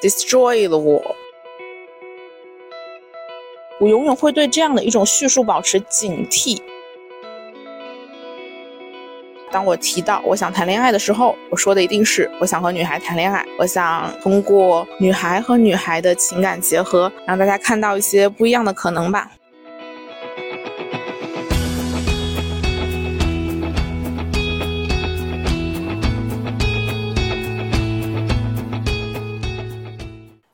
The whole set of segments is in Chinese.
Destroy the wall。我永远会对这样的一种叙述保持警惕。当我提到我想谈恋爱的时候，我说的一定是我想和女孩谈恋爱，我想通过女孩和女孩的情感结合，让大家看到一些不一样的可能吧。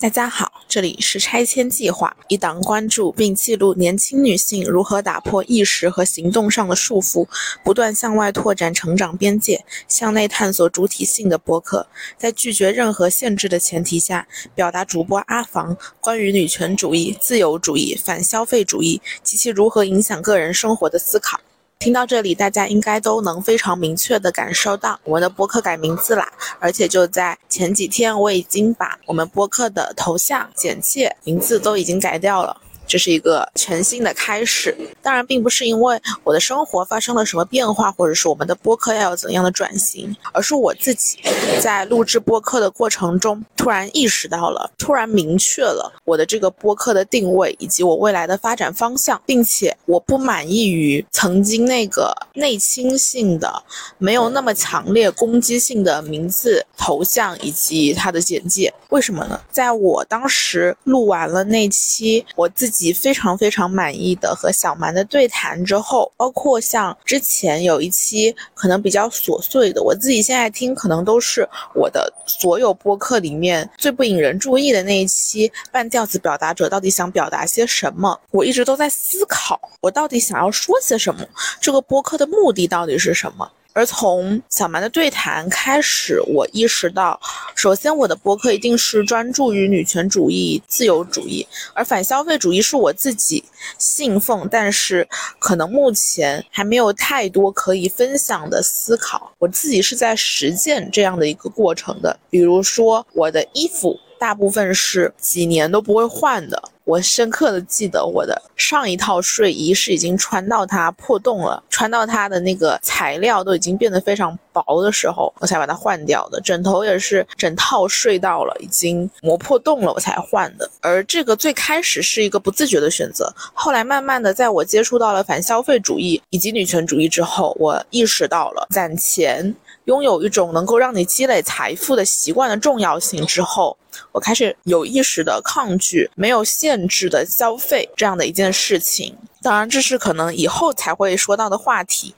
大家好，这里是拆迁计划，一档关注并记录年轻女性如何打破意识和行动上的束缚，不断向外拓展成长边界，向内探索主体性的播客。在拒绝任何限制的前提下，表达主播阿房关于女权主义、自由主义、反消费主义及其如何影响个人生活的思考。听到这里，大家应该都能非常明确的感受到我们的播客改名字啦！而且就在前几天，我已经把我们播客的头像、简介、名字都已经改掉了。这是一个全新的开始，当然并不是因为我的生活发生了什么变化，或者是我们的播客要有怎样的转型，而是我自己在录制播客的过程中，突然意识到了，突然明确了我的这个播客的定位以及我未来的发展方向，并且我不满意于曾经那个内倾性的、没有那么强烈攻击性的名字、头像以及它的简介。为什么呢？在我当时录完了那期我自己。及非常非常满意的和小蛮的对谈之后，包括像之前有一期可能比较琐碎的，我自己现在听可能都是我的所有播客里面最不引人注意的那一期。半吊子表达者到底想表达些什么？我一直都在思考，我到底想要说些什么？这个播客的目的到底是什么？而从小蛮的对谈开始，我意识到，首先我的博客一定是专注于女权主义、自由主义，而反消费主义是我自己信奉，但是可能目前还没有太多可以分享的思考。我自己是在实践这样的一个过程的，比如说我的衣服大部分是几年都不会换的。我深刻的记得，我的上一套睡衣是已经穿到它破洞了，穿到它的那个材料都已经变得非常薄的时候，我才把它换掉的。枕头也是整套睡到了已经磨破洞了，我才换的。而这个最开始是一个不自觉的选择，后来慢慢的，在我接触到了反消费主义以及女权主义之后，我意识到了攒钱。拥有一种能够让你积累财富的习惯的重要性之后，我开始有意识的抗拒没有限制的消费这样的一件事情。当然，这是可能以后才会说到的话题。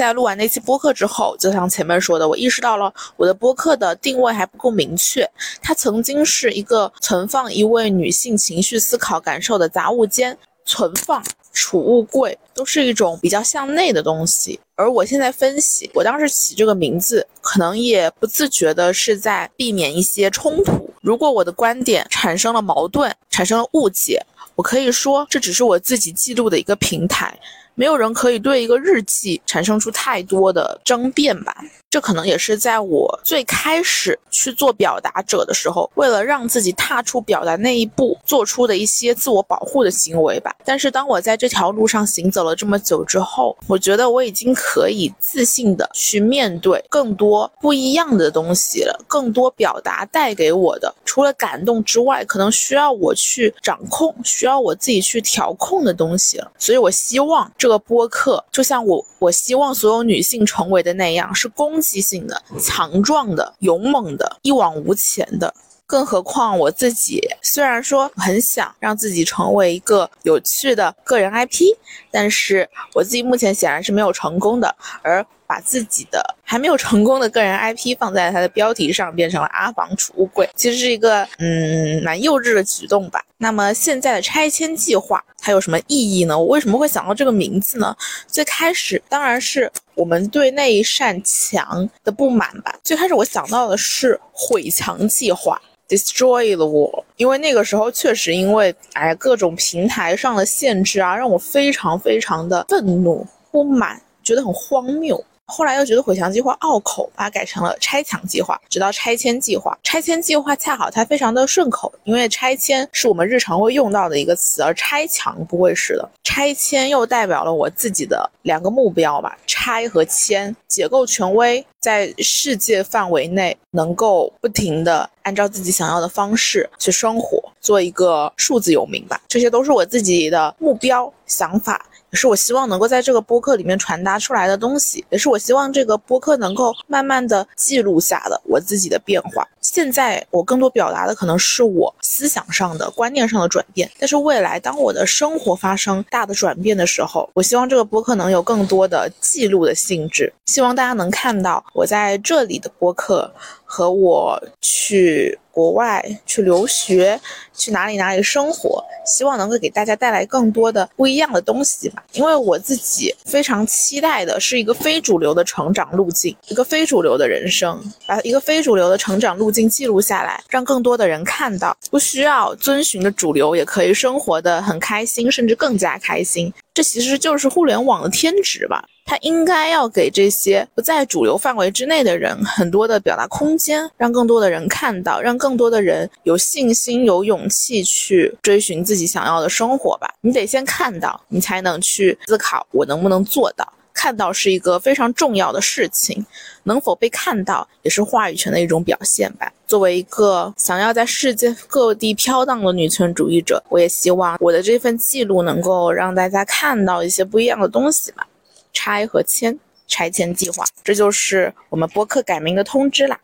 在录完那期播客之后，就像前面说的，我意识到了我的播客的定位还不够明确。它曾经是一个存放一位女性情绪、思考、感受的杂物间，存放。储物柜都是一种比较向内的东西，而我现在分析，我当时起这个名字，可能也不自觉的是在避免一些冲突。如果我的观点产生了矛盾，产生了误解，我可以说这只是我自己记录的一个平台。没有人可以对一个日记产生出太多的争辩吧？这可能也是在我最开始去做表达者的时候，为了让自己踏出表达那一步，做出的一些自我保护的行为吧。但是当我在这条路上行走了这么久之后，我觉得我已经可以自信的去面对更多不一样的东西了。更多表达带给我的，除了感动之外，可能需要我去掌控，需要我自己去调控的东西了。所以我希望这。个播客就像我我希望所有女性成为的那样，是公攻击性的、强壮的、勇猛的、一往无前的。更何况我自己虽然说很想让自己成为一个有趣的个人 IP，但是我自己目前显然是没有成功的。而把自己的还没有成功的个人 IP 放在它的标题上，变成了阿房储物柜，其实是一个嗯蛮幼稚的举动吧。那么现在的拆迁计划它有什么意义呢？我为什么会想到这个名字呢？最开始当然是我们对那一扇墙的不满吧。最开始我想到的是毁墙计划，destroy 了我，因为那个时候确实因为哎各种平台上的限制啊，让我非常非常的愤怒不满，觉得很荒谬。后来又觉得毁墙计划拗口，把它改成了拆墙计划，直到拆迁计划。拆迁计划恰好它非常的顺口，因为拆迁是我们日常会用到的一个词，而拆墙不会是的。拆迁又代表了我自己的两个目标吧，拆和迁。解构权威，在世界范围内能够不停的按照自己想要的方式去生活，做一个数字游民吧。这些都是我自己的目标想法。也是我希望能够在这个播客里面传达出来的东西，也是我希望这个播客能够慢慢的记录下的我自己的变化。现在我更多表达的可能是我思想上的观念上的转变，但是未来当我的生活发生大的转变的时候，我希望这个播客能有更多的记录的性质，希望大家能看到我在这里的播客。和我去国外去留学，去哪里哪里生活，希望能够给大家带来更多的不一样的东西吧。因为我自己非常期待的是一个非主流的成长路径，一个非主流的人生，把一个非主流的成长路径记录下来，让更多的人看到，不需要遵循的主流也可以生活的很开心，甚至更加开心。这其实就是互联网的天职吧。它应该要给这些不在主流范围之内的人很多的表达空间，让更多的人看到，让更多的人有信心、有勇气去追寻自己想要的生活吧。你得先看到，你才能去思考我能不能做到。看到是一个非常重要的事情，能否被看到也是话语权的一种表现吧。作为一个想要在世界各地飘荡的女权主义者，我也希望我的这份记录能够让大家看到一些不一样的东西吧。拆和迁，拆迁计划，这就是我们播客改名的通知啦。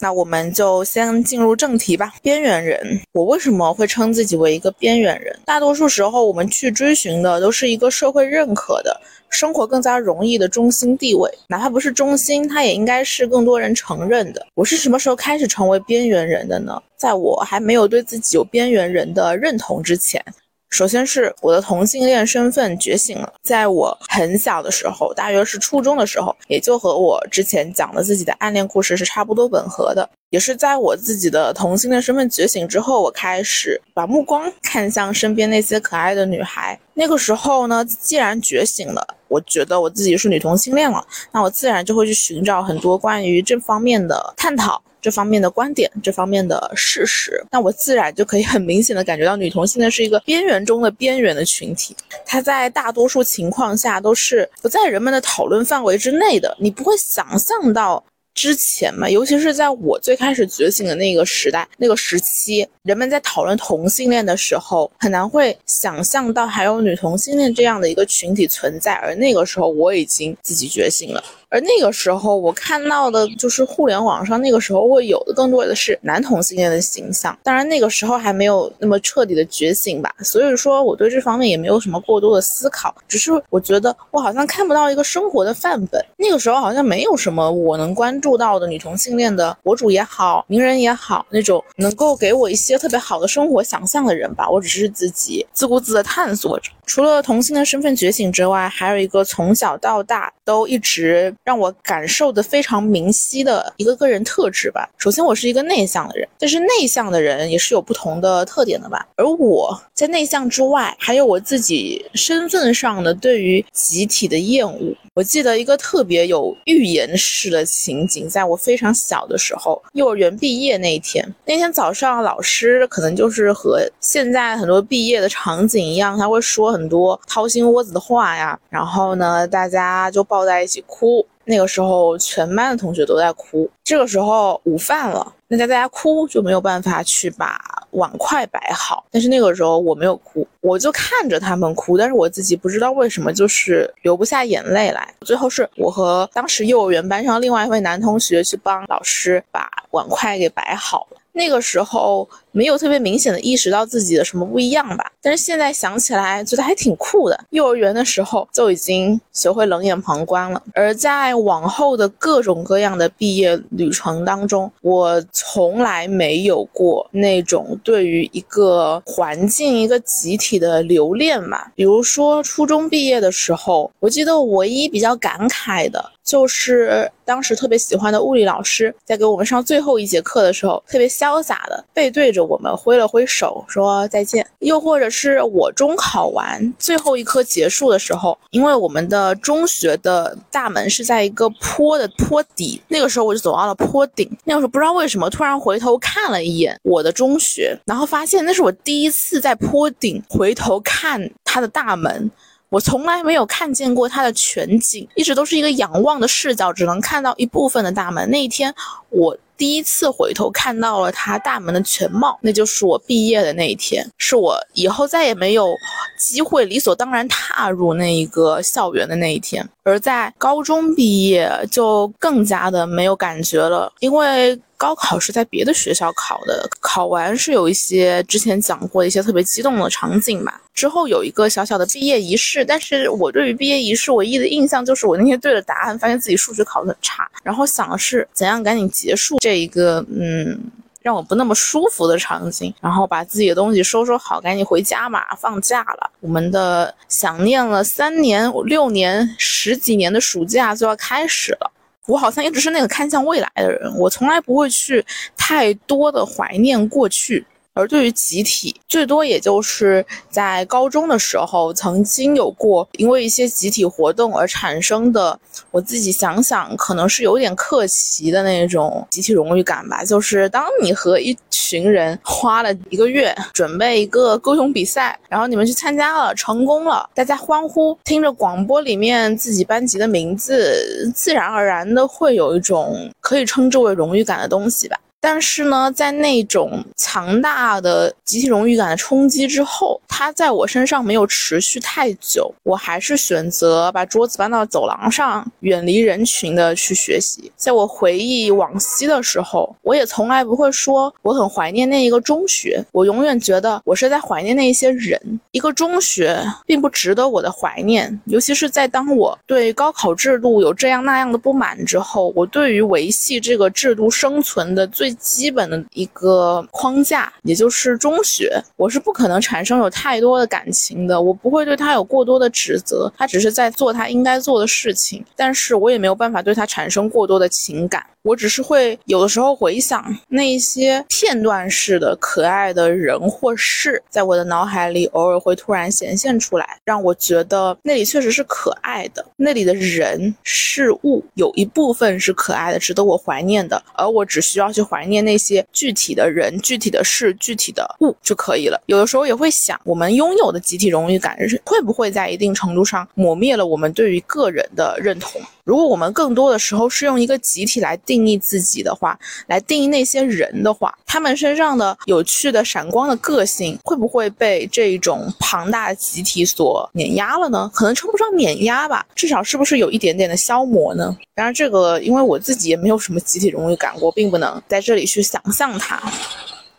那我们就先进入正题吧。边缘人，我为什么会称自己为一个边缘人？大多数时候，我们去追寻的都是一个社会认可的。生活更加容易的中心地位，哪怕不是中心，它也应该是更多人承认的。我是什么时候开始成为边缘人的呢？在我还没有对自己有边缘人的认同之前。首先是我的同性恋身份觉醒了，在我很小的时候，大约是初中的时候，也就和我之前讲的自己的暗恋故事是差不多吻合的。也是在我自己的同性恋身份觉醒之后，我开始把目光看向身边那些可爱的女孩。那个时候呢，既然觉醒了，我觉得我自己是女同性恋了，那我自然就会去寻找很多关于这方面的探讨。这方面的观点，这方面的事实，那我自然就可以很明显的感觉到，女同性恋是一个边缘中的边缘的群体，它在大多数情况下都是不在人们的讨论范围之内的，你不会想象到。之前嘛，尤其是在我最开始觉醒的那个时代、那个时期，人们在讨论同性恋的时候，很难会想象到还有女同性恋这样的一个群体存在。而那个时候，我已经自己觉醒了。而那个时候，我看到的就是互联网上那个时候会有的更多的是男同性恋的形象。当然，那个时候还没有那么彻底的觉醒吧，所以说我对这方面也没有什么过多的思考。只是我觉得我好像看不到一个生活的范本。那个时候好像没有什么我能关注到的女同性恋的博主也好，名人也好，那种能够给我一些特别好的生活想象的人吧。我只是自己自顾自的探索着。除了同性的身份觉醒之外，还有一个从小到大都一直。让我感受的非常明晰的一个个人特质吧。首先，我是一个内向的人，但是内向的人也是有不同的特点的吧。而我在内向之外，还有我自己身份上的对于集体的厌恶。我记得一个特别有预言式的情景，在我非常小的时候，幼儿园毕业那一天，那天早上，老师可能就是和现在很多毕业的场景一样，他会说很多掏心窝子的话呀，然后呢，大家就抱在一起哭。那个时候，全班的同学都在哭。这个时候，午饭了，那在大家哭就没有办法去把碗筷摆好。但是那个时候我没有哭，我就看着他们哭，但是我自己不知道为什么就是流不下眼泪来。最后是我和当时幼儿园班上另外一位男同学去帮老师把碗筷给摆好了。那个时候没有特别明显的意识到自己的什么不一样吧，但是现在想起来觉得还挺酷的。幼儿园的时候就已经学会冷眼旁观了，而在往后的各种各样的毕业旅程当中，我从来没有过那种对于一个环境、一个集体的留恋吧。比如说初中毕业的时候，我记得唯一比较感慨的。就是当时特别喜欢的物理老师，在给我们上最后一节课的时候，特别潇洒的背对着我们挥了挥手说再见，又或者是我中考完最后一科结束的时候，因为我们的中学的大门是在一个坡的坡底，那个时候我就走到了坡顶，那个时候不知道为什么突然回头看了一眼我的中学，然后发现那是我第一次在坡顶回头看它的大门。我从来没有看见过它的全景，一直都是一个仰望的视角，只能看到一部分的大门。那一天，我第一次回头看到了他大门的全貌，那就是我毕业的那一天，是我以后再也没有机会理所当然踏入那一个校园的那一天。而在高中毕业，就更加的没有感觉了，因为。高考是在别的学校考的，考完是有一些之前讲过一些特别激动的场景吧。之后有一个小小的毕业仪式，但是我对于毕业仪式唯一的印象就是我那天对了答案，发现自己数学考得很差，然后想的是怎样赶紧结束这一个嗯让我不那么舒服的场景，然后把自己的东西收收好，赶紧回家嘛，放假了。我们的想念了三年、六年、十几年的暑假就要开始了。我好像一直是那个看向未来的人，我从来不会去太多的怀念过去。而对于集体，最多也就是在高中的时候，曾经有过因为一些集体活动而产生的，我自己想想，可能是有点客气的那种集体荣誉感吧。就是当你和一群人花了一个月准备一个歌咏比赛，然后你们去参加了，成功了，大家欢呼，听着广播里面自己班级的名字，自然而然的会有一种可以称之为荣誉感的东西吧。但是呢，在那种强大的集体荣誉感的冲击之后，它在我身上没有持续太久。我还是选择把桌子搬到走廊上，远离人群的去学习。在我回忆往昔的时候，我也从来不会说我很怀念那一个中学。我永远觉得我是在怀念那一些人。一个中学并不值得我的怀念，尤其是在当我对高考制度有这样那样的不满之后，我对于维系这个制度生存的最。基本的一个框架，也就是中学，我是不可能产生有太多的感情的，我不会对他有过多的指责，他只是在做他应该做的事情，但是我也没有办法对他产生过多的情感。我只是会有的时候回想那些片段式的可爱的人或事，在我的脑海里偶尔会突然显现出来，让我觉得那里确实是可爱的。那里的人事物有一部分是可爱的，值得我怀念的，而我只需要去怀念那些具体的人、具体的事、具体的物就可以了。有的时候也会想，我们拥有的集体荣誉感会不会在一定程度上磨灭了我们对于个人的认同？如果我们更多的时候是用一个集体来定义自己的话，来定义那些人的话，他们身上的有趣的、闪光的个性，会不会被这种庞大集体所碾压了呢？可能称不上碾压吧，至少是不是有一点点的消磨呢？当然，这个因为我自己也没有什么集体荣誉感，我并不能在这里去想象它，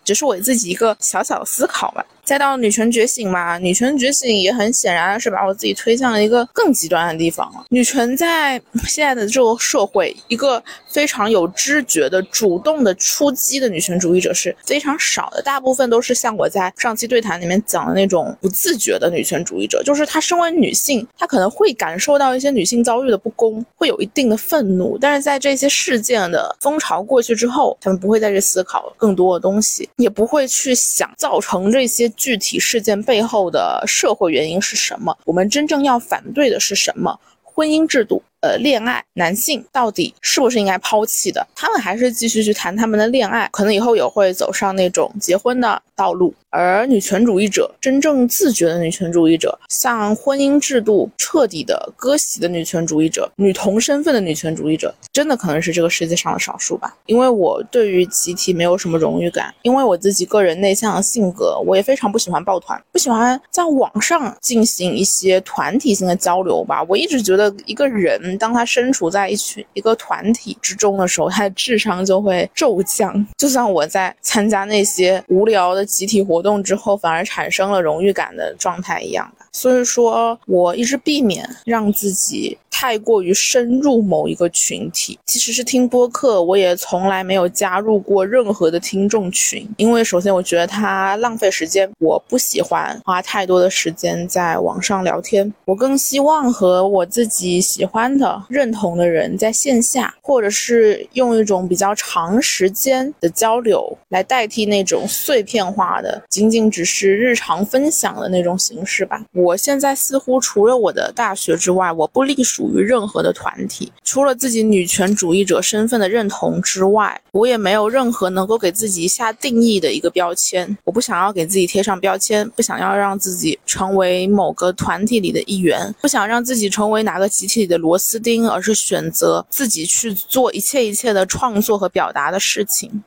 只是我自己一个小小的思考吧。再到女权觉醒嘛，女权觉醒也很显然是把我自己推向了一个更极端的地方了。女权在 现在的这个社会，一个非常有知觉的、主动的出击的女权主义者是非常少的，大部分都是像我在上期对谈里面讲的那种不自觉的女权主义者，就是她身为女性，她可能会感受到一些女性遭遇的不公，会有一定的愤怒，但是在这些事件的风潮过去之后，她们不会再去思考更多的东西，也不会去想造成这些。具体事件背后的社会原因是什么？我们真正要反对的是什么？婚姻制度。呃，恋爱男性到底是不是应该抛弃的？他们还是继续去谈他们的恋爱，可能以后也会走上那种结婚的道路。而女权主义者，真正自觉的女权主义者，像婚姻制度彻底的割席的女权主义者，女同身份的女权主义者，真的可能是这个世界上的少数吧。因为我对于集体没有什么荣誉感，因为我自己个人内向的性格，我也非常不喜欢抱团，不喜欢在网上进行一些团体性的交流吧。我一直觉得一个人。当他身处在一群一个团体之中的时候，他的智商就会骤降。就像我在参加那些无聊的集体活动之后，反而产生了荣誉感的状态一样吧。所以说，我一直避免让自己。太过于深入某一个群体。其实是听播客，我也从来没有加入过任何的听众群，因为首先我觉得它浪费时间，我不喜欢花太多的时间在网上聊天，我更希望和我自己喜欢的、认同的人在线下，或者是用一种比较长时间的交流来代替那种碎片化的、仅仅只是日常分享的那种形式吧。我现在似乎除了我的大学之外，我不隶属于任何的团体，除了自己女权主义者身份的认同之外，我也没有任何能够给自己下定义的一个标签。我不想要给自己贴上标签，不想要让自己成为某个团体里的一员，不想让自己成为哪个集体里的螺丝钉，而是选择自己去做一切一切的创作和表达的事情。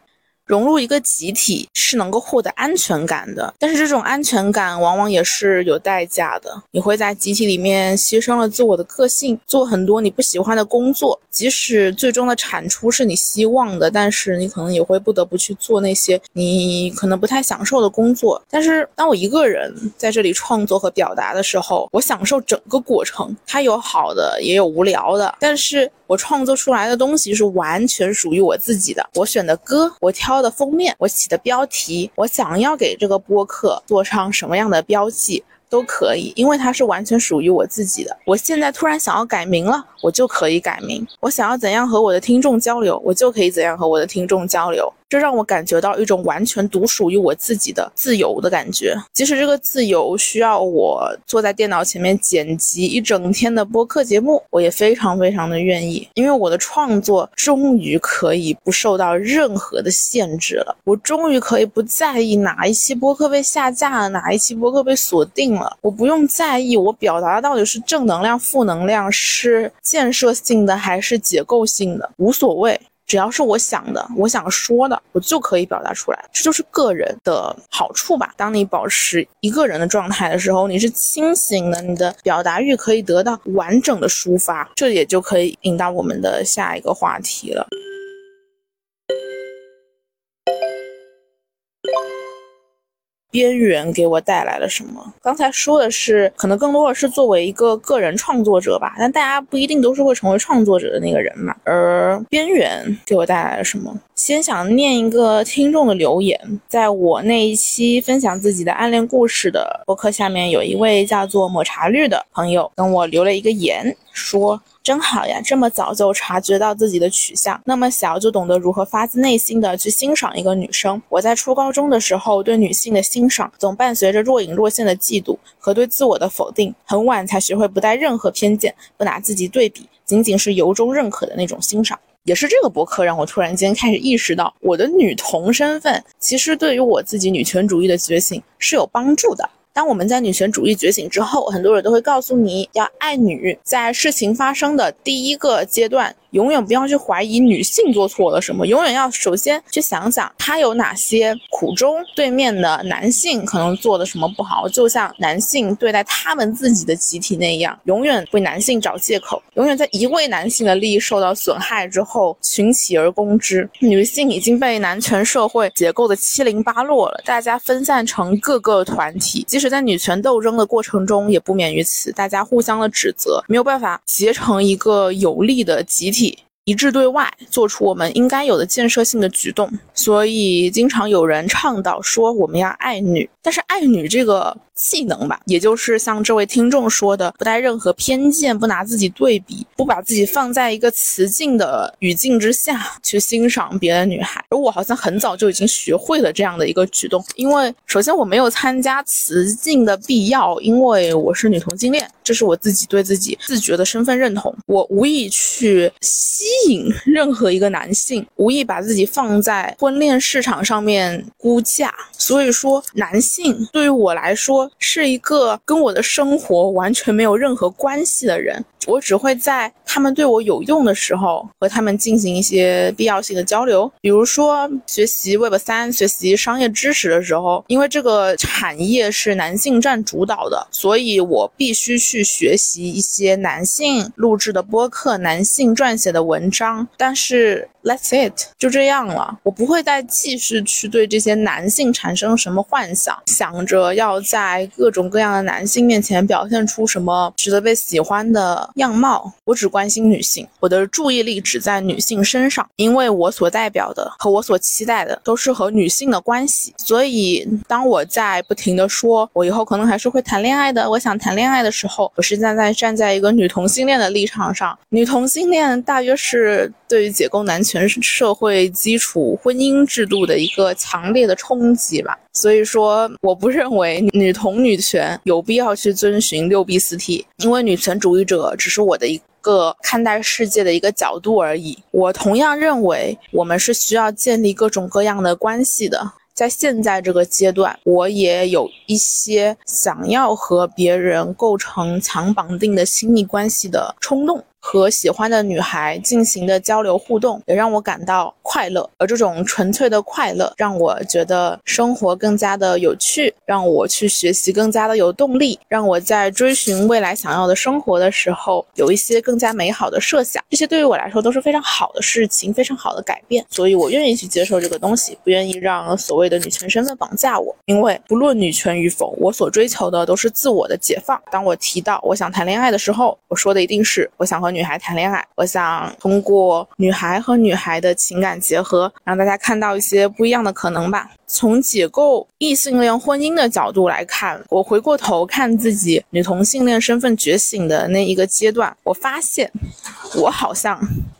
融入一个集体是能够获得安全感的，但是这种安全感往往也是有代价的。你会在集体里面牺牲了自我的个性，做很多你不喜欢的工作，即使最终的产出是你希望的，但是你可能也会不得不去做那些你可能不太享受的工作。但是当我一个人在这里创作和表达的时候，我享受整个过程，它有好的也有无聊的，但是我创作出来的东西是完全属于我自己的。我选的歌，我挑。的封面，我起的标题，我想要给这个播客做上什么样的标记都可以，因为它是完全属于我自己的。我现在突然想要改名了，我就可以改名；我想要怎样和我的听众交流，我就可以怎样和我的听众交流。这让我感觉到一种完全独属于我自己的自由的感觉。即使这个自由需要我坐在电脑前面剪辑一整天的播客节目，我也非常非常的愿意，因为我的创作终于可以不受到任何的限制了。我终于可以不在意哪一期播客被下架了，哪一期播客被锁定了。我不用在意我表达的到底是正能量、负能量，是建设性的还是解构性的，无所谓。只要是我想的，我想说的，我就可以表达出来。这就是个人的好处吧。当你保持一个人的状态的时候，你是清醒的，你的表达欲可以得到完整的抒发。这也就可以引到我们的下一个话题了。边缘给我带来了什么？刚才说的是，可能更多的是作为一个个人创作者吧，但大家不一定都是会成为创作者的那个人嘛。而边缘给我带来了什么？先想念一个听众的留言，在我那一期分享自己的暗恋故事的博客下面，有一位叫做抹茶绿的朋友跟我留了一个言，说。真好呀，这么早就察觉到自己的取向，那么小就懂得如何发自内心的去欣赏一个女生。我在初高中的时候，对女性的欣赏总伴随着若隐若现的嫉妒和对自我的否定，很晚才学会不带任何偏见，不拿自己对比，仅仅是由衷认可的那种欣赏。也是这个博客让我突然间开始意识到，我的女同身份其实对于我自己女权主义的觉醒是有帮助的。当我们在女权主义觉醒之后，很多人都会告诉你要爱女，在事情发生的第一个阶段。永远不要去怀疑女性做错了什么，永远要首先去想想她有哪些苦衷，对面的男性可能做的什么不好，就像男性对待他们自己的集体那样，永远为男性找借口，永远在一位男性的利益受到损害之后群起而攻之。女性已经被男权社会结构的七零八落了，大家分散成各个团体，即使在女权斗争的过程中也不免于此，大家互相的指责，没有办法结成一个有力的集体。一致对外，做出我们应该有的建设性的举动。所以，经常有人倡导说我们要爱女，但是爱女这个。技能吧，也就是像这位听众说的，不带任何偏见，不拿自己对比，不把自己放在一个雌竞的语境之下去欣赏别的女孩。而我好像很早就已经学会了这样的一个举动，因为首先我没有参加雌竞的必要，因为我是女同性恋，这是我自己对自己自觉的身份认同。我无意去吸引任何一个男性，无意把自己放在婚恋市场上面估价。所以说，男性对于我来说。是一个跟我的生活完全没有任何关系的人。我只会在他们对我有用的时候和他们进行一些必要性的交流，比如说学习 Web 三、学习商业知识的时候，因为这个产业是男性占主导的，所以我必须去学习一些男性录制的播客、男性撰写的文章。但是 That's it，就这样了。我不会再继续去对这些男性产生什么幻想，想着要在各种各样的男性面前表现出什么值得被喜欢的样貌。我只关心女性，我的注意力只在女性身上，因为我所代表的和我所期待的都是和女性的关系。所以，当我在不停的说我以后可能还是会谈恋爱的，我想谈恋爱的时候，我是站在站在一个女同性恋的立场上。女同性恋大约是对于解构男权社会基础婚姻制度的一个强烈的冲击吧。所以说，我不认为女同女权有必要去遵循六 B 四 T，因为女权主义者只是我的一个看待世界的一个角度而已。我同样认为，我们是需要建立各种各样的关系的。在现在这个阶段，我也有一些想要和别人构成强绑定的亲密关系的冲动。和喜欢的女孩进行的交流互动，也让我感到快乐。而这种纯粹的快乐，让我觉得生活更加的有趣，让我去学习更加的有动力，让我在追寻未来想要的生活的时候，有一些更加美好的设想。这些对于我来说都是非常好的事情，非常好的改变。所以我愿意去接受这个东西，不愿意让所谓的女权身份绑架我。因为不论女权与否，我所追求的都是自我的解放。当我提到我想谈恋爱的时候，我说的一定是我想和。女女孩谈恋爱，我想通过女孩和女孩的情感结合，让大家看到一些不一样的可能吧。从解构异性恋婚姻的角度来看，我回过头看自己女同性恋身份觉醒的那一个阶段，我发现我好像。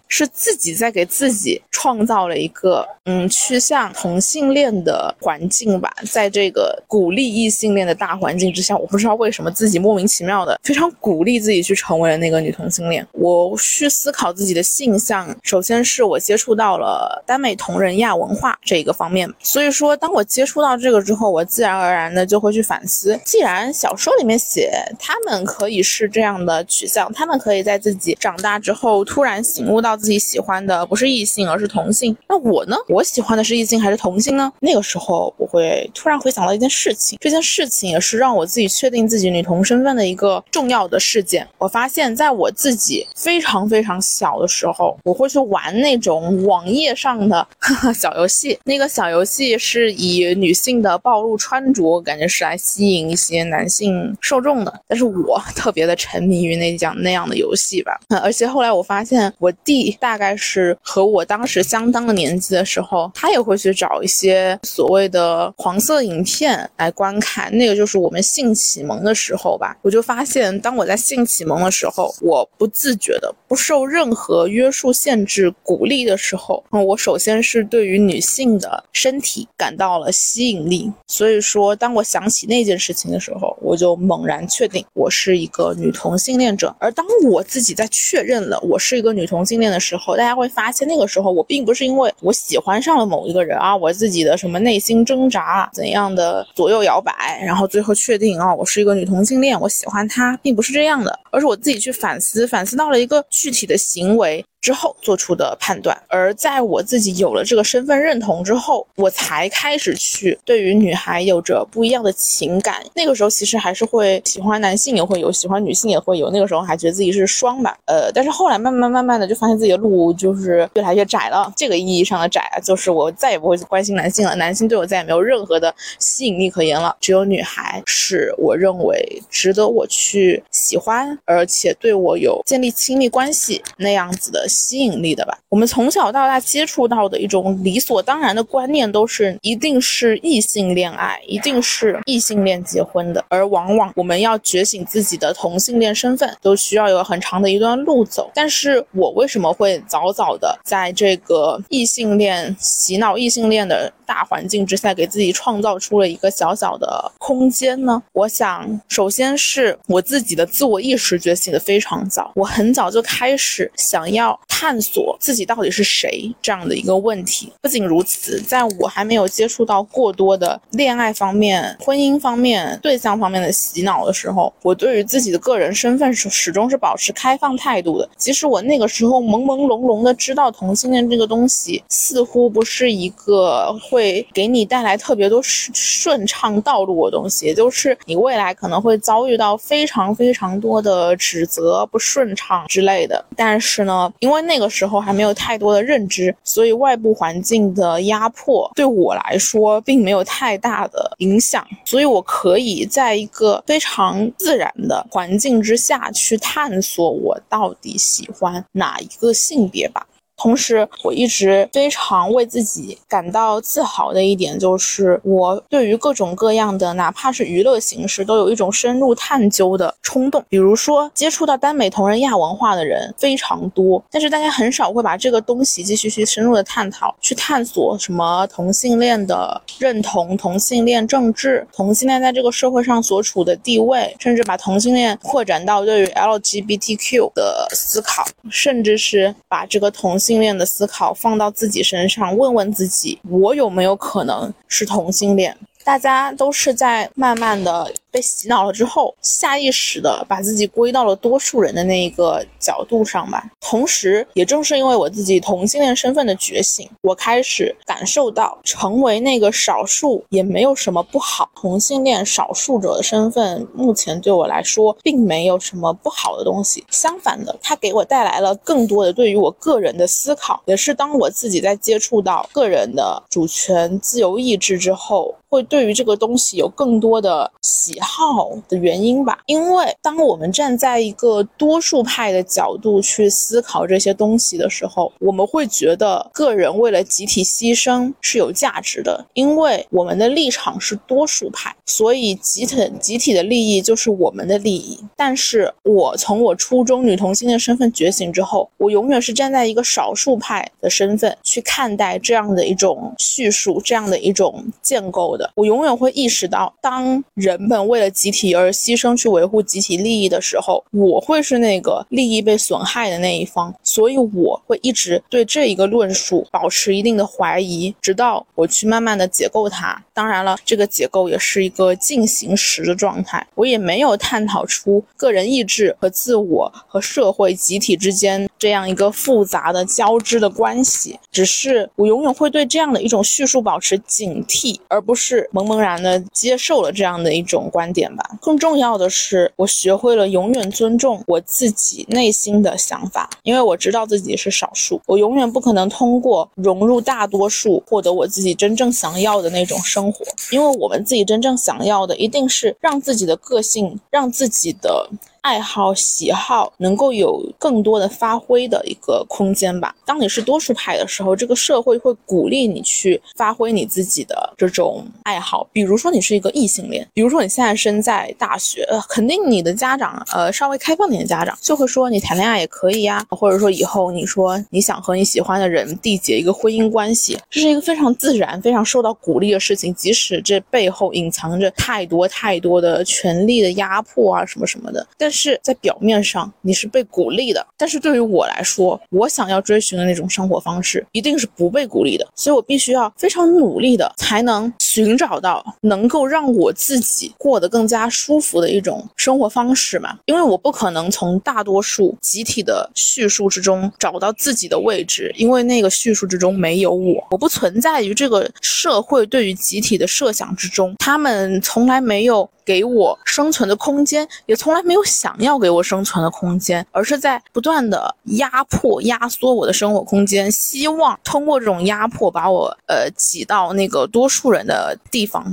是自己在给自己创造了一个嗯趋向同性恋的环境吧，在这个鼓励异性恋的大环境之下，我不知道为什么自己莫名其妙的非常鼓励自己去成为了那个女同性恋。我去思考自己的性向，首先是我接触到了耽美同人亚文化这一个方面，所以说当我接触到这个之后，我自然而然的就会去反思，既然小说里面写他们可以是这样的取向，他们可以在自己长大之后突然醒悟到。自己喜欢的不是异性，而是同性。那我呢？我喜欢的是异性还是同性呢？那个时候，我会突然回想到一件事情，这件事情也是让我自己确定自己女同身份的一个重要的事件。我发现，在我自己非常非常小的时候，我会去玩那种网页上的小游戏。那个小游戏是以女性的暴露穿着，感觉是来吸引一些男性受众的。但是我特别的沉迷于那讲那样的游戏吧。而且后来我发现，我弟大概是和我当时相当的年纪的时候，他也会去找一些所谓的黄色影片来观看。那个就是我们性启蒙的时候吧。我就发现，当我在性启蒙的时候，我不自觉的、不受任何约束、限制、鼓励的时候，我首先是对于女性的身体感到了吸引力。所以说，当我想起那件事情的时候，我就猛然确定我是一个女同性恋者。而当我自己在确认了我是一个女同性恋的，时候，大家会发现，那个时候我并不是因为我喜欢上了某一个人啊，我自己的什么内心挣扎怎样的左右摇摆，然后最后确定啊，我是一个女同性恋，我喜欢他，并不是这样的，而是我自己去反思，反思到了一个具体的行为。之后做出的判断，而在我自己有了这个身份认同之后，我才开始去对于女孩有着不一样的情感。那个时候其实还是会喜欢男性也会有，喜欢女性也会有。那个时候还觉得自己是双吧，呃，但是后来慢慢慢慢的就发现自己的路就是越来越窄了。这个意义上的窄啊，就是我再也不会关心男性了，男性对我再也没有任何的吸引力可言了。只有女孩是我认为值得我去喜欢，而且对我有建立亲密关系那样子的。吸引力的吧，我们从小到大接触到的一种理所当然的观念，都是一定是异性恋爱，一定是异性恋结婚的。而往往我们要觉醒自己的同性恋身份，都需要有很长的一段路走。但是我为什么会早早的在这个异性恋洗脑异性恋的大环境之下，给自己创造出了一个小小的空间呢？我想，首先是我自己的自我意识觉醒的非常早，我很早就开始想要。探索自己到底是谁这样的一个问题。不仅如此，在我还没有接触到过多的恋爱方面、婚姻方面、对象方面的洗脑的时候，我对于自己的个人身份是始终是保持开放态度的。其实我那个时候朦朦胧胧的知道同性恋这个东西似乎不是一个会。会给你带来特别多顺顺畅道路的东西，也就是你未来可能会遭遇到非常非常多的指责、不顺畅之类的。但是呢，因为那个时候还没有太多的认知，所以外部环境的压迫对我来说并没有太大的影响，所以我可以在一个非常自然的环境之下去探索我到底喜欢哪一个性别吧。同时，我一直非常为自己感到自豪的一点，就是我对于各种各样的，哪怕是娱乐形式，都有一种深入探究的冲动。比如说，接触到耽美同人亚文化的人非常多，但是大家很少会把这个东西继续去深入的探讨，去探索什么同性恋的认同、同性恋政治、同性恋在这个社会上所处的地位，甚至把同性恋扩展到对于 LGBTQ 的思考，甚至是把这个同性。性恋的思考放到自己身上，问问自己，我有没有可能是同性恋？大家都是在慢慢的。被洗脑了之后，下意识的把自己归到了多数人的那一个角度上吧。同时，也正是因为我自己同性恋身份的觉醒，我开始感受到成为那个少数也没有什么不好。同性恋少数者的身份，目前对我来说并没有什么不好的东西。相反的，它给我带来了更多的对于我个人的思考。也是当我自己在接触到个人的主权、自由意志之后，会对于这个东西有更多的喜。好的原因吧，因为当我们站在一个多数派的角度去思考这些东西的时候，我们会觉得个人为了集体牺牲是有价值的，因为我们的立场是多数派，所以集体集体的利益就是我们的利益。但是我从我初中女同性恋身份觉醒之后，我永远是站在一个少数派的身份去看待这样的一种叙述，这样的一种建构的。我永远会意识到，当人们为了集体而牺牲去维护集体利益的时候，我会是那个利益被损害的那一方，所以我会一直对这一个论述保持一定的怀疑，直到我去慢慢的解构它。当然了，这个解构也是一个进行时的状态，我也没有探讨出个人意志和自我和社会集体之间这样一个复杂的交织的关系，只是我永远会对这样的一种叙述保持警惕，而不是懵懵然的接受了这样的一种。观点吧，更重要的是，我学会了永远尊重我自己内心的想法，因为我知道自己是少数，我永远不可能通过融入大多数获得我自己真正想要的那种生活，因为我们自己真正想要的，一定是让自己的个性，让自己的。爱好、喜好能够有更多的发挥的一个空间吧。当你是多数派的时候，这个社会会鼓励你去发挥你自己的这种爱好。比如说，你是一个异性恋，比如说你现在身在大学，肯定你的家长，呃，稍微开放点的家长就会说你谈恋爱也可以呀，或者说以后你说你想和你喜欢的人缔结一个婚姻关系，这是一个非常自然、非常受到鼓励的事情，即使这背后隐藏着太多太多的权力的压迫啊什么什么的，但但。是在表面上你是被鼓励的，但是对于我来说，我想要追寻的那种生活方式一定是不被鼓励的，所以我必须要非常努力的才能寻找到能够让我自己过得更加舒服的一种生活方式嘛。因为我不可能从大多数集体的叙述之中找到自己的位置，因为那个叙述之中没有我，我不存在于这个社会对于集体的设想之中，他们从来没有。给我生存的空间，也从来没有想要给我生存的空间，而是在不断的压迫、压缩我的生活空间，希望通过这种压迫把我呃挤到那个多数人的地方。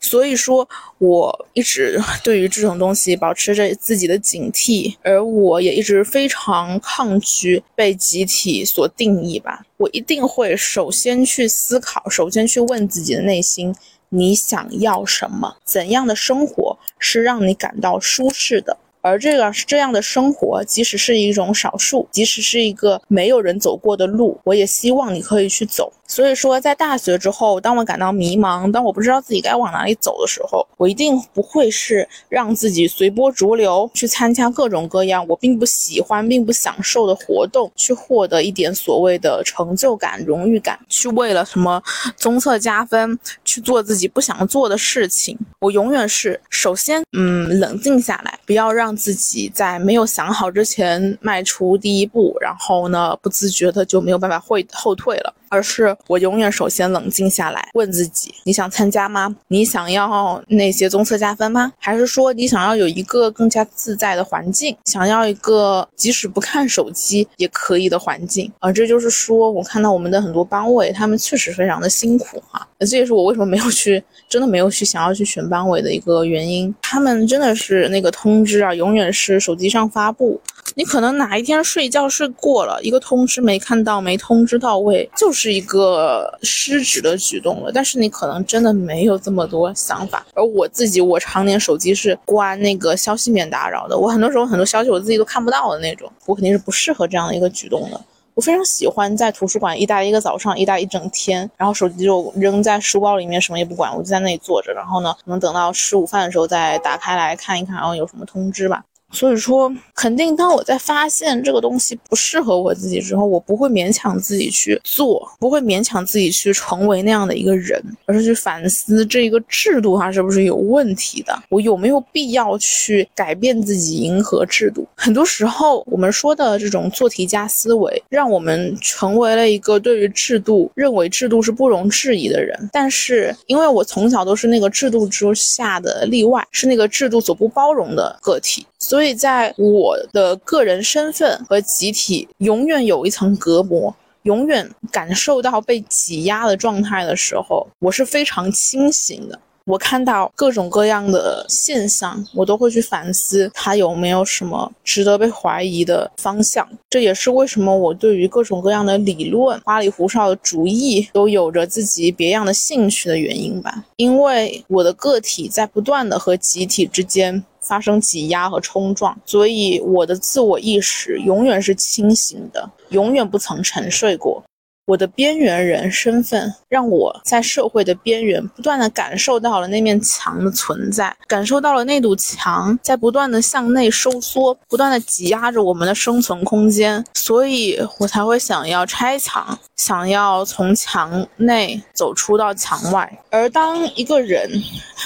所以说，我一直对于这种东西保持着自己的警惕，而我也一直非常抗拒被集体所定义吧。我一定会首先去思考，首先去问自己的内心。你想要什么？怎样的生活是让你感到舒适的？而这个这样的生活，即使是一种少数，即使是一个没有人走过的路，我也希望你可以去走。所以说，在大学之后，当我感到迷茫，当我不知道自己该往哪里走的时候，我一定不会是让自己随波逐流去参加各种各样我并不喜欢、并不享受的活动，去获得一点所谓的成就感、荣誉感，去为了什么综测加分去做自己不想做的事情。我永远是首先，嗯，冷静下来，不要让自己在没有想好之前迈出第一步，然后呢，不自觉的就没有办法会后退了。而是我永远首先冷静下来，问自己：你想参加吗？你想要那些综测加分吗？还是说你想要有一个更加自在的环境，想要一个即使不看手机也可以的环境？啊，这就是说我看到我们的很多班委，他们确实非常的辛苦哈。这也是我为什么没有去，真的没有去想要去选班委的一个原因。他们真的是那个通知啊，永远是手机上发布。你可能哪一天睡觉睡过了一个通知没看到，没通知到位，就是一个失职的举动了。但是你可能真的没有这么多想法。而我自己，我常年手机是关那个消息免打扰的，我很多时候很多消息我自己都看不到的那种，我肯定是不适合这样的一个举动的。我非常喜欢在图书馆一待一个早上，一待一整天，然后手机就扔在书包里面，什么也不管，我就在那里坐着，然后呢，可能等到吃午饭的时候再打开来看一看，然后有什么通知吧。所以说，肯定当我在发现这个东西不适合我自己之后，我不会勉强自己去做，不会勉强自己去成为那样的一个人，而是去反思这一个制度它是不是有问题的，我有没有必要去改变自己，迎合制度。很多时候，我们说的这种做题家思维，让我们成为了一个对于制度认为制度是不容置疑的人。但是，因为我从小都是那个制度之下的例外，是那个制度所不包容的个体。所以，所以在我的个人身份和集体永远有一层隔膜，永远感受到被挤压的状态的时候，我是非常清醒的。我看到各种各样的现象，我都会去反思它有没有什么值得被怀疑的方向。这也是为什么我对于各种各样的理论、花里胡哨的主义都有着自己别样的兴趣的原因吧。因为我的个体在不断的和集体之间。发生挤压和冲撞，所以我的自我意识永远是清醒的，永远不曾沉睡过。我的边缘人身份，让我在社会的边缘不断的感受到了那面墙的存在，感受到了那堵墙在不断的向内收缩，不断的挤压着我们的生存空间，所以我才会想要拆墙，想要从墙内走出到墙外。而当一个人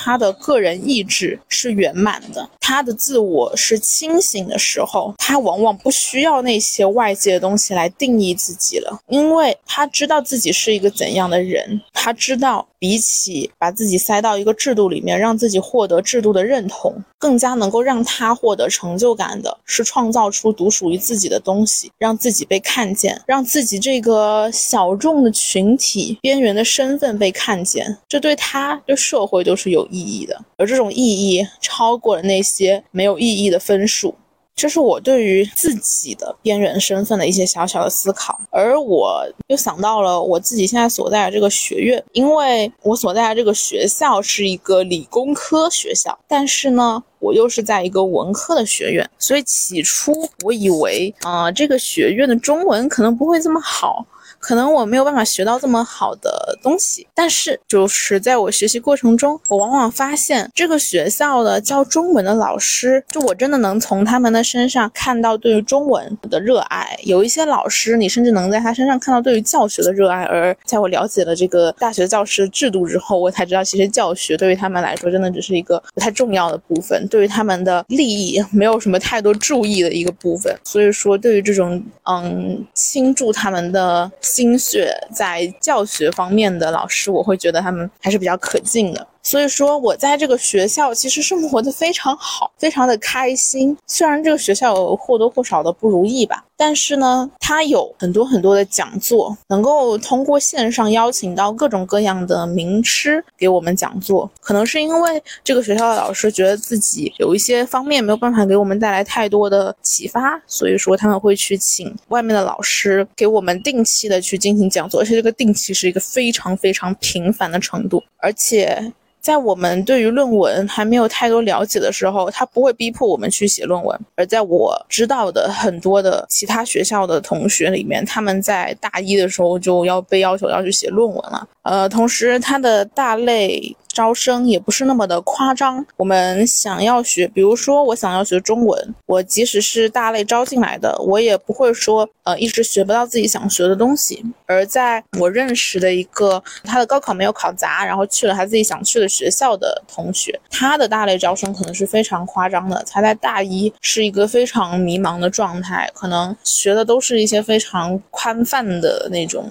他的个人意志是圆满的，他的自我是清醒的时候，他往往不需要那些外界的东西来定义自己了，因为。他知道自己是一个怎样的人，他知道比起把自己塞到一个制度里面，让自己获得制度的认同，更加能够让他获得成就感的是创造出独属于自己的东西，让自己被看见，让自己这个小众的群体、边缘的身份被看见，这对他对社会都是有意义的，而这种意义超过了那些没有意义的分数。这是我对于自己的边缘身份的一些小小的思考，而我又想到了我自己现在所在的这个学院，因为我所在的这个学校是一个理工科学校，但是呢，我又是在一个文科的学院，所以起初我以为，啊，这个学院的中文可能不会这么好。可能我没有办法学到这么好的东西，但是就是在我学习过程中，我往往发现这个学校的教中文的老师，就我真的能从他们的身上看到对于中文的热爱。有一些老师，你甚至能在他身上看到对于教学的热爱。而在我了解了这个大学教师制度之后，我才知道，其实教学对于他们来说，真的只是一个不太重要的部分，对于他们的利益没有什么太多注意的一个部分。所以说，对于这种嗯倾注他们的。心血在教学方面的老师，我会觉得他们还是比较可敬的。所以说，我在这个学校其实生活的非常好，非常的开心。虽然这个学校有或多或少的不如意吧，但是呢，它有很多很多的讲座，能够通过线上邀请到各种各样的名师给我们讲座。可能是因为这个学校的老师觉得自己有一些方面没有办法给我们带来太多的启发，所以说他们会去请外面的老师给我们定期的去进行讲座，而且这个定期是一个非常非常频繁的程度，而且。在我们对于论文还没有太多了解的时候，他不会逼迫我们去写论文。而在我知道的很多的其他学校的同学里面，他们在大一的时候就要被要求要去写论文了。呃，同时他的大类。招生也不是那么的夸张。我们想要学，比如说我想要学中文，我即使是大类招进来的，我也不会说呃一直学不到自己想学的东西。而在我认识的一个他的高考没有考砸，然后去了他自己想去的学校的同学，他的大类招生可能是非常夸张的。他在大一是一个非常迷茫的状态，可能学的都是一些非常宽泛的那种。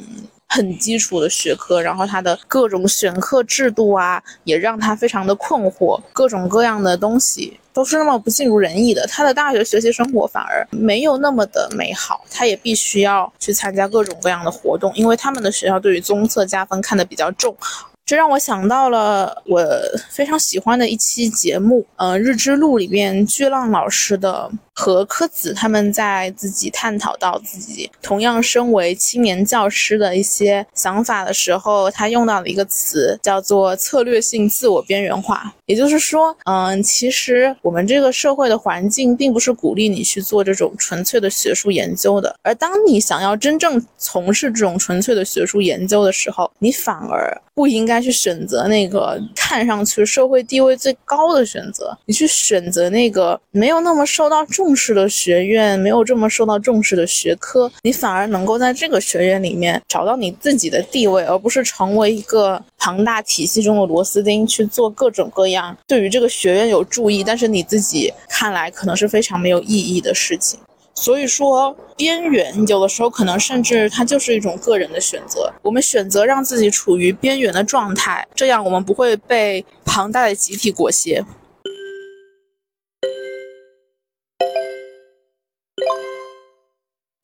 很基础的学科，然后他的各种选课制度啊，也让他非常的困惑，各种各样的东西都是那么不尽如人意的。他的大学学习生活反而没有那么的美好，他也必须要去参加各种各样的活动，因为他们的学校对于综测加分看得比较重。这让我想到了我非常喜欢的一期节目，呃，《日之路》里边巨浪老师的。和柯子他们在自己探讨到自己同样身为青年教师的一些想法的时候，他用到了一个词叫做策略性自我边缘化。也就是说，嗯，其实我们这个社会的环境并不是鼓励你去做这种纯粹的学术研究的。而当你想要真正从事这种纯粹的学术研究的时候，你反而不应该去选择那个看上去社会地位最高的选择，你去选择那个没有那么受到重。重视的学院没有这么受到重视的学科，你反而能够在这个学院里面找到你自己的地位，而不是成为一个庞大体系中的螺丝钉，去做各种各样对于这个学院有注意，但是你自己看来可能是非常没有意义的事情。所以说，边缘有的时候可能甚至它就是一种个人的选择。我们选择让自己处于边缘的状态，这样我们不会被庞大的集体裹挟。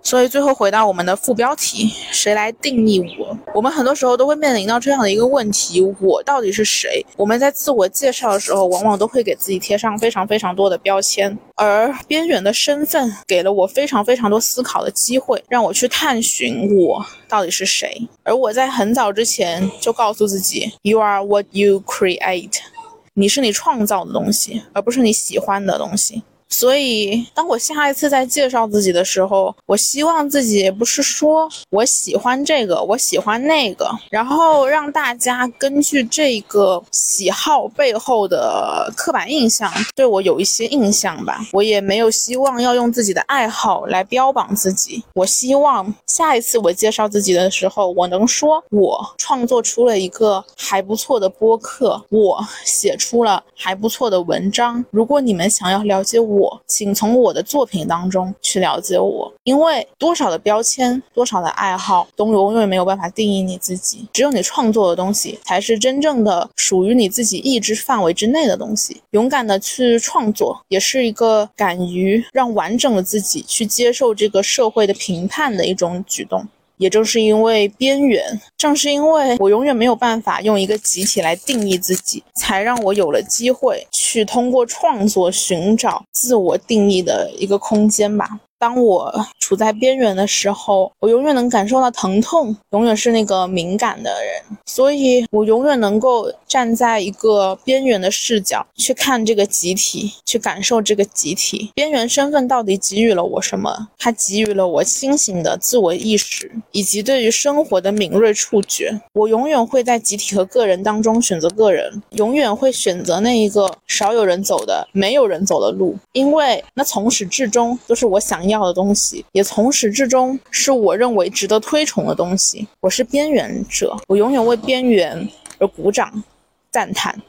所以最后回到我们的副标题，谁来定义我？我们很多时候都会面临到这样的一个问题：我到底是谁？我们在自我介绍的时候，往往都会给自己贴上非常非常多的标签。而边缘的身份给了我非常非常多思考的机会，让我去探寻我到底是谁。而我在很早之前就告诉自己：You are what you create，你是你创造的东西，而不是你喜欢的东西。所以，当我下一次再介绍自己的时候，我希望自己不是说我喜欢这个，我喜欢那个，然后让大家根据这个喜好背后的刻板印象对我有一些印象吧。我也没有希望要用自己的爱好来标榜自己。我希望下一次我介绍自己的时候，我能说我创作出了一个还不错的播客，我写出了还不错的文章。如果你们想要了解我，我，请从我的作品当中去了解我，因为多少的标签，多少的爱好，都永远没有办法定义你自己。只有你创作的东西，才是真正的属于你自己意志范围之内的东西。勇敢的去创作，也是一个敢于让完整的自己去接受这个社会的评判的一种举动。也正是因为边缘，正是因为我永远没有办法用一个集体来定义自己，才让我有了机会去通过创作寻找自我定义的一个空间吧。当我处在边缘的时候，我永远能感受到疼痛，永远是那个敏感的人，所以我永远能够站在一个边缘的视角去看这个集体，去感受这个集体。边缘身份到底给予了我什么？它给予了我清醒的自我意识，以及对于生活的敏锐触觉。我永远会在集体和个人当中选择个人，永远会选择那一个少有人走的、没有人走的路，因为那从始至终都是我想。要的东西，也从始至终是我认为值得推崇的东西。我是边缘者，我永远为边缘而鼓掌、赞叹。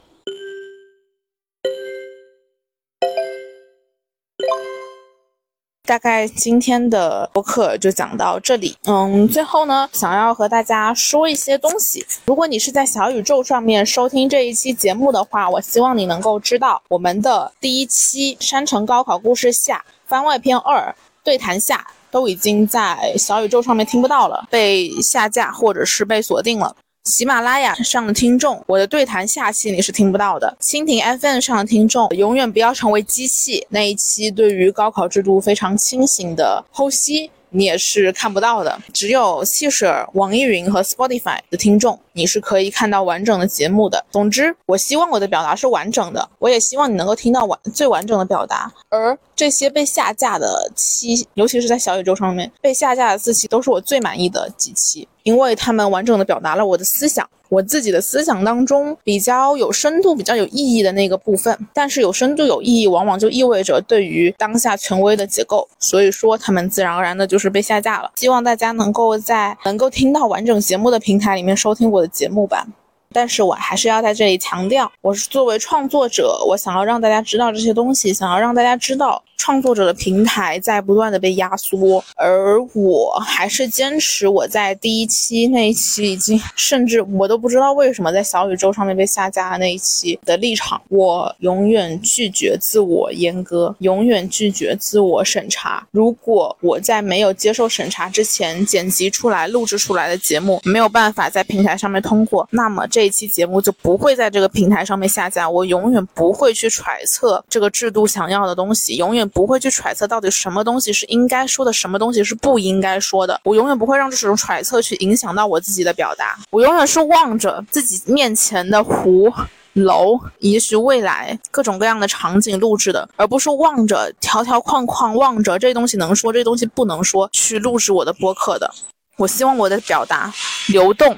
大概今天的播客就讲到这里。嗯，最后呢，想要和大家说一些东西。如果你是在小宇宙上面收听这一期节目的话，我希望你能够知道，我们的第一期《山城高考故事下》番外篇二。对谈下都已经在小宇宙上面听不到了，被下架或者是被锁定了。喜马拉雅上的听众，我的对谈下期你是听不到的。蜻蜓 FM 上的听众，永远不要成为机器。那一期对于高考制度非常清醒的剖析。你也是看不到的，只有汽水、网易云和 Spotify 的听众，你是可以看到完整的节目的。总之，我希望我的表达是完整的，我也希望你能够听到完最完整的表达。而这些被下架的期，尤其是在小宇宙上面被下架的四期，都是我最满意的几期。因为他们完整的表达了我的思想，我自己的思想当中比较有深度、比较有意义的那个部分。但是有深度、有意义，往往就意味着对于当下权威的结构，所以说他们自然而然的就是被下架了。希望大家能够在能够听到完整节目的平台里面收听我的节目吧。但是我还是要在这里强调，我是作为创作者，我想要让大家知道这些东西，想要让大家知道。创作者的平台在不断的被压缩，而我还是坚持我在第一期那一期已经，甚至我都不知道为什么在小宇宙上面被下架的那一期的立场，我永远拒绝自我阉割，永远拒绝自我审查。如果我在没有接受审查之前剪辑出来、录制出来的节目没有办法在平台上面通过，那么这这一期节目就不会在这个平台上面下架。我永远不会去揣测这个制度想要的东西，永远。不会去揣测到底什么东西是应该说的，什么东西是不应该说的。我永远不会让这种揣测去影响到我自己的表达。我永远是望着自己面前的湖、楼，也许未来各种各样的场景录制的，而不是望着条条框框，望着这东西能说，这东西不能说去录制我的播客的。我希望我的表达流动、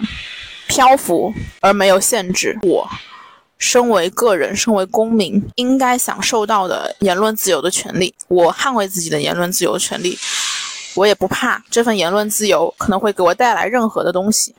漂浮而没有限制。我。身为个人，身为公民，应该享受到的言论自由的权利，我捍卫自己的言论自由权利，我也不怕这份言论自由可能会给我带来任何的东西。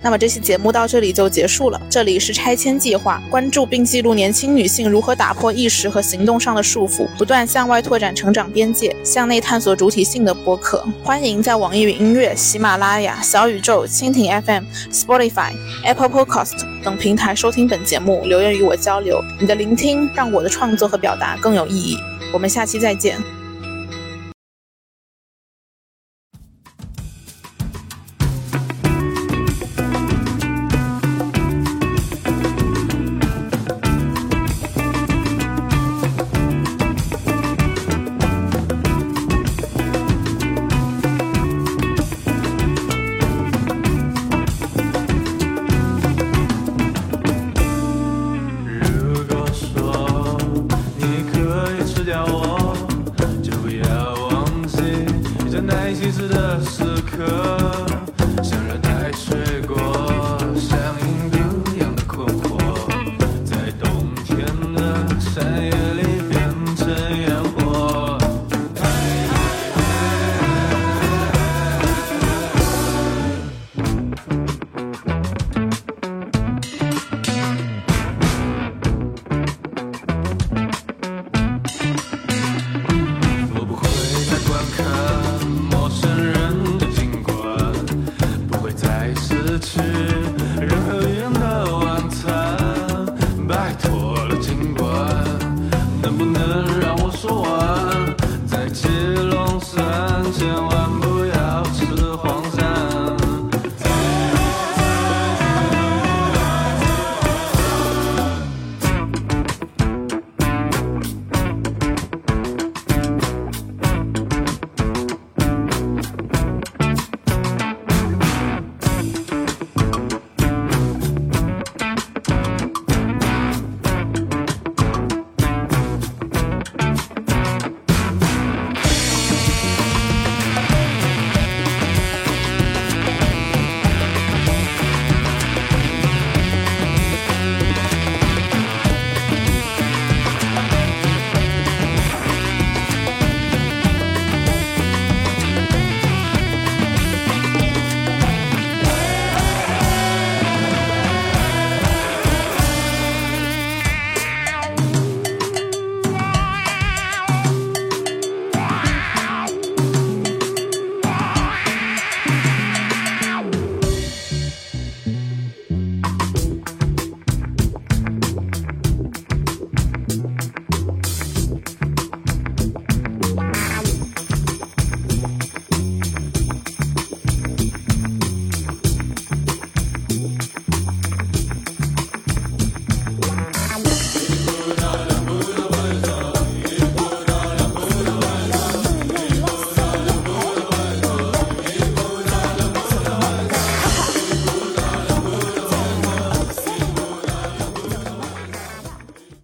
那么这期节目到这里就结束了。这里是拆迁计划，关注并记录年轻女性如何打破意识和行动上的束缚，不断向外拓展成长边界，向内探索主体性的播客。欢迎在网易云音乐、喜马拉雅、小宇宙、蜻蜓 FM、Spotify、Apple Podcast 等平台收听本节目，留言与我交流。你的聆听让我的创作和表达更有意义。我们下期再见。